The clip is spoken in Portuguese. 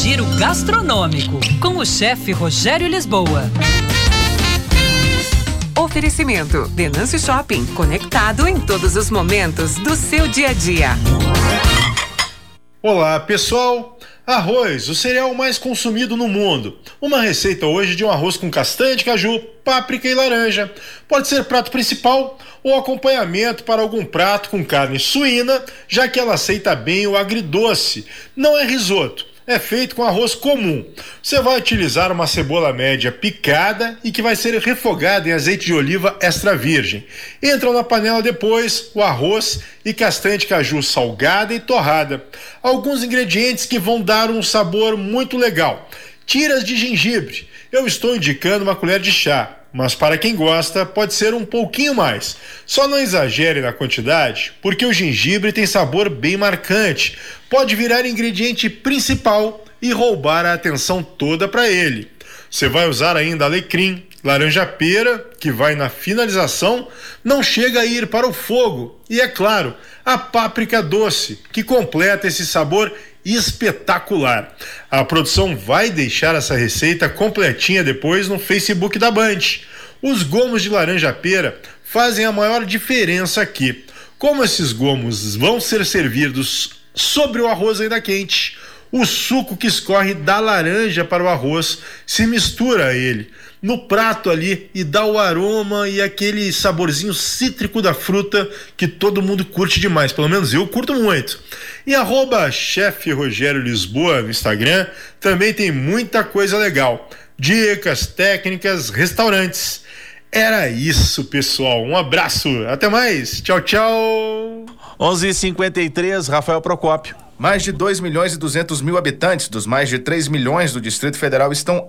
Giro gastronômico com o chefe Rogério Lisboa. Oferecimento: Denâncio Shopping, conectado em todos os momentos do seu dia a dia. Olá, pessoal. Arroz, o cereal mais consumido no mundo. Uma receita hoje de um arroz com castanha de caju, páprica e laranja. Pode ser prato principal ou acompanhamento para algum prato com carne suína, já que ela aceita bem o agridoce. Não é risoto é feito com arroz comum. Você vai utilizar uma cebola média picada e que vai ser refogada em azeite de oliva extra virgem. Entram na panela depois o arroz e castanha de caju salgada e torrada. Alguns ingredientes que vão dar um sabor muito legal. Tiras de gengibre. Eu estou indicando uma colher de chá mas para quem gosta, pode ser um pouquinho mais. Só não exagere na quantidade, porque o gengibre tem sabor bem marcante, pode virar ingrediente principal e roubar a atenção toda para ele. Você vai usar ainda alecrim, laranja pera, que vai na finalização, não chega a ir para o fogo, e é claro, a páprica doce, que completa esse sabor espetacular. A produção vai deixar essa receita completinha depois no Facebook da Band. Os gomos de laranja pera fazem a maior diferença aqui. Como esses gomos vão ser servidos sobre o arroz ainda quente, o suco que escorre da laranja para o arroz se mistura a ele no prato ali e dá o aroma e aquele saborzinho cítrico da fruta que todo mundo curte demais, pelo menos eu curto muito. E arroba chefe Rogério Lisboa no Instagram também tem muita coisa legal. Dicas, técnicas, restaurantes. Era isso, pessoal. Um abraço. Até mais. Tchau, tchau. 11:53 Rafael Procópio. Mais de 2 milhões e 200 mil habitantes dos mais de 3 milhões do Distrito Federal estão